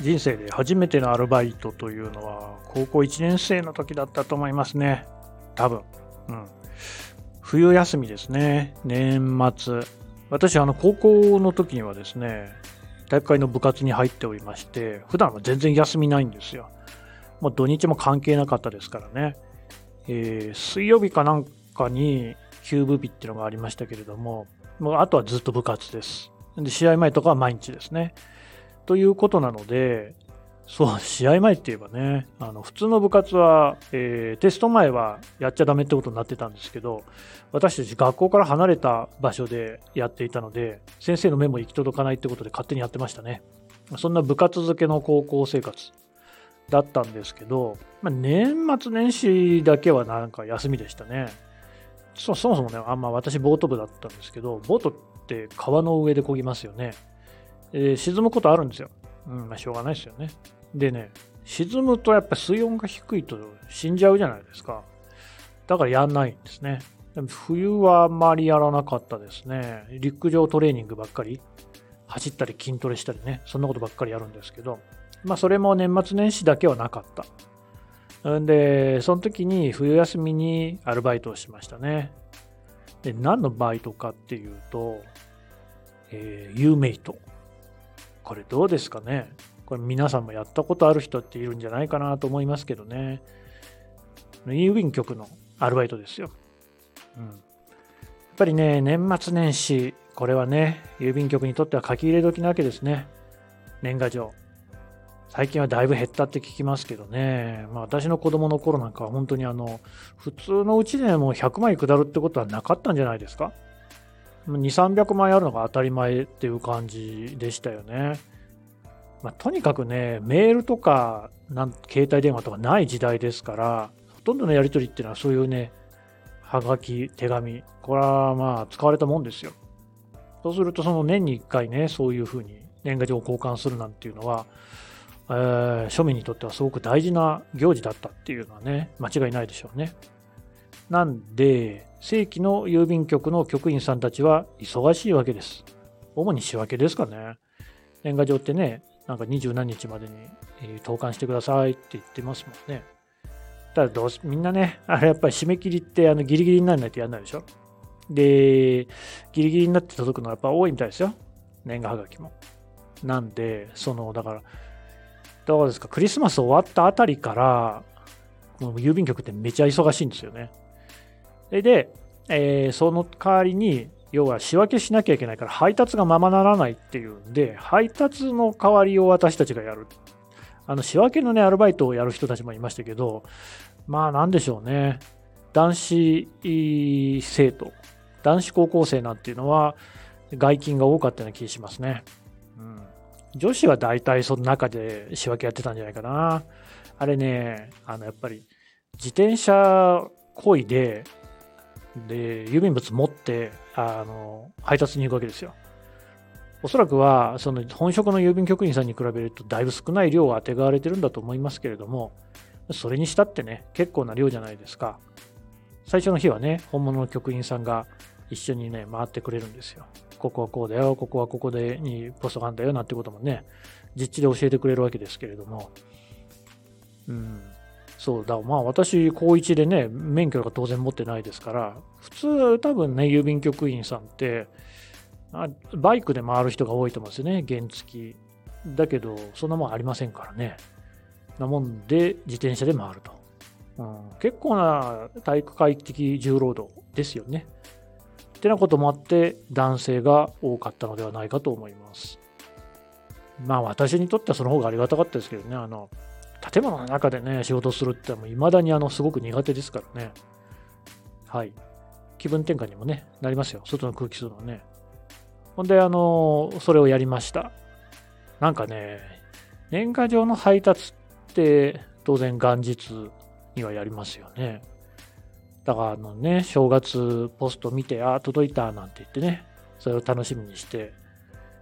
人生で初めてのアルバイトというのは高校1年生の時だったと思いますね。多分。うん。冬休みですね。年末。私、あの、高校の時にはですね、体育会の部活に入っておりまして、普段は全然休みないんですよ。もう土日も関係なかったですからね。えー、水曜日かなんかに休部日っていうのがありましたけれども、もうあとはずっと部活です。で、試合前とかは毎日ですね。ということなので、そう、試合前って言えばね、あの普通の部活は、えー、テスト前はやっちゃダメってことになってたんですけど、私たち学校から離れた場所でやっていたので、先生の目も行き届かないってことで勝手にやってましたね。そんな部活漬けの高校生活だったんですけど、まあ、年末年始だけはなんか休みでしたね。そそもそもね、あんま私ボート部だったんですけど、ボートって川の上で漕ぎますよね。えー、沈むことあるんですよ。うん、まあ、しょうがないですよね。でね、沈むとやっぱ水温が低いと死んじゃうじゃないですか。だからやんないんですね。でも冬はあんまりやらなかったですね。陸上トレーニングばっかり、走ったり筋トレしたりね、そんなことばっかりやるんですけど、まあそれも年末年始だけはなかった。んで、その時に冬休みにアルバイトをしましたね。で、何のバイトかっていうと、えー、ユーメイト。これどうですかね？これ皆さんもやったことある人っているんじゃないかなと思いますけどね。郵便局のアルバイトですよ。うん。やっぱりね、年末年始、これはね、郵便局にとっては書き入れ時なわけですね。年賀状。最近はだいぶ減ったって聞きますけどね。まあ私の子供の頃なんかは本当にあの、普通のうちでも100枚下るってことはなかったんじゃないですか？2、300枚あるのが当たり前っていう感じでしたよね。まあ、とにかくね、メールとかなん携帯電話とかない時代ですから、ほとんどのやり取りっていうのはそういうね、はがき、手紙、これはまあ使われたもんですよ。そうするとその年に1回ね、そういうふうに年賀状を交換するなんていうのは、えー、庶民にとってはすごく大事な行事だったっていうのはね、間違いないでしょうね。なんで、正規の郵便局の局員さんたちは忙しいわけです。主に仕分けですかね。年賀状ってね、なんか二十何日までに、え投函してくださいって言ってますもんね。ただどうし、みんなね、あれやっぱり締め切りってあのギリギリにならないとやんないでしょ。で、ギリギリになって届くのはやっぱ多いみたいですよ。年賀はがきも。なんで、その、だから、どうですか、クリスマス終わったあたりから、もう郵便局ってめちゃ忙しいんですよね。で、えー、その代わりに、要は仕分けしなきゃいけないから配達がままならないっていうんで、配達の代わりを私たちがやる。あの仕分けのね、アルバイトをやる人たちもいましたけど、まあなんでしょうね。男子生徒、男子高校生なんていうのは外勤が多かったような気がしますね。うん、女子は大体その中で仕分けやってたんじゃないかな。あれね、あのやっぱり自転車こいでで、郵便物持って、あの、配達に行くわけですよ。おそらくは、その本職の郵便局員さんに比べると、だいぶ少ない量があてがわれてるんだと思いますけれども、それにしたってね、結構な量じゃないですか。最初の日はね、本物の局員さんが一緒にね、回ってくれるんですよ。ここはこうだよ、ここはここでにポストがあるんだよ、なんてこともね、実地で教えてくれるわけですけれども、うん、そうだ、まあ私、高1でね、免許が当然持ってないですから、普通多分ね、郵便局員さんって、バイクで回る人が多いと思うんですよね、原付だけど、そんなもんありませんからね。なもんで、自転車で回ると。うん、結構な体育会的重労働ですよね。ってなこともあって、男性が多かったのではないかと思います。まあ私にとってはその方がありがたかったですけどね、あの、建物の中でね、仕事するってもう未だにあのすごく苦手ですからね。はい。気分転換にもね、なりますよ。外の空気吸うのはね。ほんで、あの、それをやりました。なんかね、年賀状の配達って当然元日にはやりますよね。だからあのね、正月ポスト見て、あ、届いたなんて言ってね、それを楽しみにして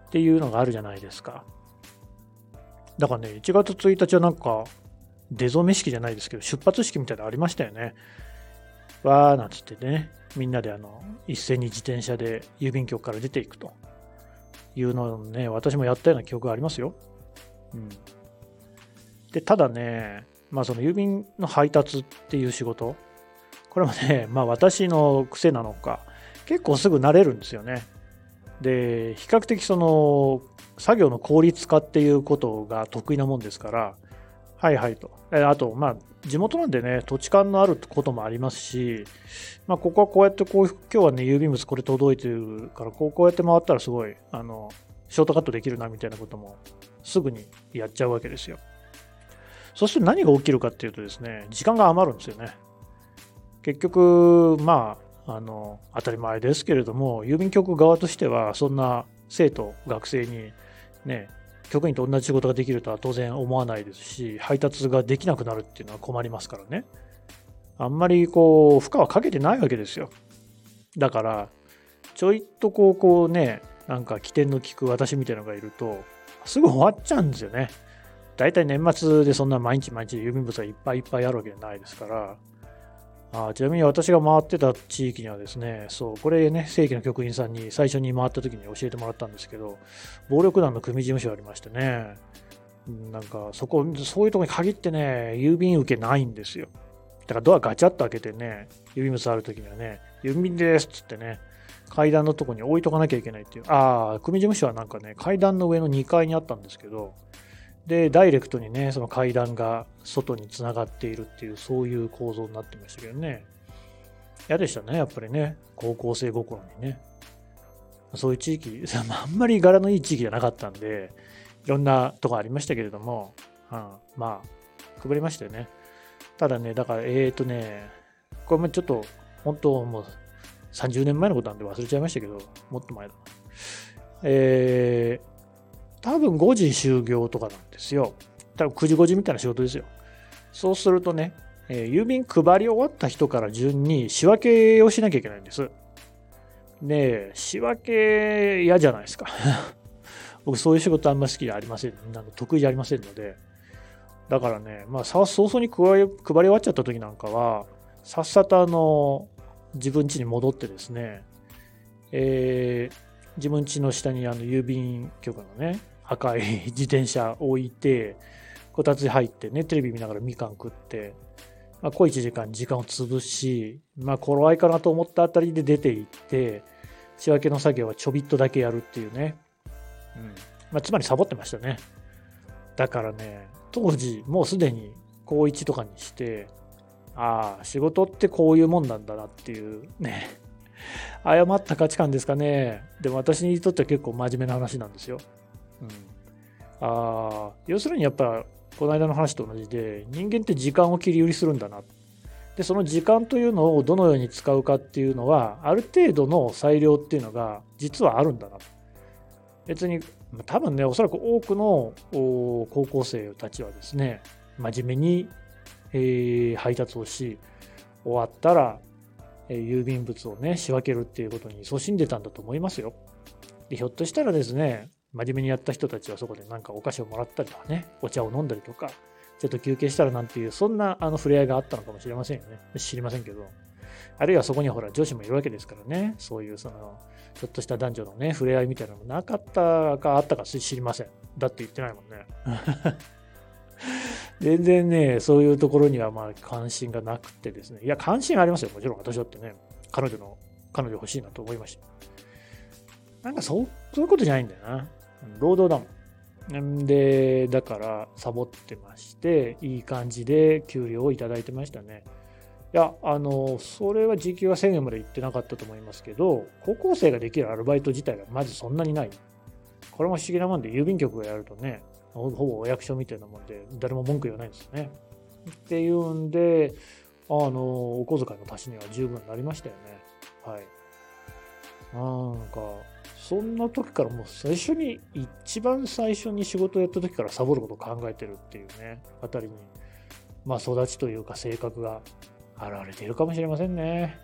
っていうのがあるじゃないですか。だからね、1月1日はなんか、出初め式じゃないですけど、出発式みたいなのありましたよね。わーなんつってね、みんなであの一斉に自転車で郵便局から出ていくというのをね、私もやったような記憶がありますよ。うん。で、ただね、まあその郵便の配達っていう仕事、これもね、まあ私の癖なのか、結構すぐ慣れるんですよね。で、比較的その作業の効率化っていうことが得意なもんですから、はいはいと。あと、まあ、地元なんでね、土地勘のあることもありますし、まあ、ここはこうやってこう、今日はね、郵便物これ届いてるから、こうこうやって回ったらすごい、あの、ショートカットできるなみたいなこともすぐにやっちゃうわけですよ。そして何が起きるかっていうとですね、時間が余るんですよね。結局、まあ、あの、当たり前ですけれども、郵便局側としては、そんな生徒、学生にね、局員と同じ仕事ができるとは当然思わないですし、配達ができなくなるっていうのは困りますからね。あんまりこう、負荷はかけてないわけですよ。だから、ちょいとこう、こうね、なんか起点の利く私みたいなのがいると、すぐ終わっちゃうんですよね。大体年末でそんな毎日毎日郵便物がいっぱいいっぱいあるわけじゃないですから、あちなみに私が回ってた地域にはですね、そう、これね、正規の局員さんに最初に回った時に教えてもらったんですけど、暴力団の組事務所ありましてね、なんかそこ、そういうとこに限ってね、郵便受けないんですよ。だからドアガチャッと開けてね、郵便物ある時にはね、郵便ですっつってね、階段のとこに置いとかなきゃいけないっていう。ああ、組事務所はなんかね、階段の上の2階にあったんですけど、で、ダイレクトにね、その階段が外につながっているっていう、そういう構造になってましたけどね。嫌でしたね、やっぱりね。高校生心にね。そういう地域、あんまり柄のいい地域じゃなかったんで、いろんなとこありましたけれども、うん、まあ、配りましたよね。ただね、だから、えっ、ー、とね、これもちょっと、本当もう30年前のことなんで忘れちゃいましたけど、もっと前だ。えー、多分5時終業とかなんですよ。多分9時5時みたいな仕事ですよ。そうするとね、えー、郵便配り終わった人から順に仕分けをしなきゃいけないんです。で、仕分け嫌じゃないですか。僕そういう仕事あんま好きじゃありません。あの得意じゃありませんので。だからね、まあ早々に配り終わっちゃった時なんかは、さっさとあの、自分家に戻ってですね、えー、自分家の下にあの郵便局のね、赤い自転車置いて、こたつ入ってね、テレビ見ながらみかん食って、まあ、小1時間時間を潰し、まあ、頃合いかなと思ったあたりで出て行って、仕分けの作業はちょびっとだけやるっていうね。うん。まあ、つまりサボってましたね。だからね、当時、もうすでに高1とかにして、ああ、仕事ってこういうもんなんだなっていうね、誤った価値観ですかね。でも私にとっては結構真面目な話なんですよ。うん、あ要するにやっぱこの間の話と同じで人間って時間を切り売りするんだな。でその時間というのをどのように使うかっていうのはある程度の裁量っていうのが実はあるんだな。別に多分ねおそらく多くの高校生たちはですね真面目に、えー、配達をし終わったら、えー、郵便物をね仕分けるっていうことに勤しんでたんだと思いますよ。でひょっとしたらですね真面目にやった人たちはそこでなんかお菓子をもらったりとかね、お茶を飲んだりとか、ちょっと休憩したらなんていう、そんなあの触れ合いがあったのかもしれませんよね。知りませんけど。あるいはそこにはほら女子もいるわけですからね、そういうその、ちょっとした男女のね、触れ合いみたいなのもなかったかあったか知りません。だって言ってないもんね。全然ね、そういうところにはまあ関心がなくてですね。いや、関心ありますよ。もちろん私だってね、彼女の、彼女欲しいなと思いました。なんかそう、そういうことじゃないんだよな。労働だもん。で、だからサボってまして、いい感じで給料をいただいてましたね。いや、あの、それは時給は1000円まで行ってなかったと思いますけど、高校生ができるアルバイト自体がまずそんなにない。これも不思議なもんで、郵便局がやるとね、ほぼお役所みたいなもんで、誰も文句言わないんですよね。っていうんで、あの、お小遣いの足しには十分なりましたよね。はい。なんか、そんな時からもう最初に、一番最初に仕事をやった時からサボることを考えてるっていうね、あたりに、まあ育ちというか性格が現れているかもしれませんね。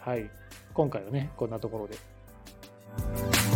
はい。今回はね、こんなところで。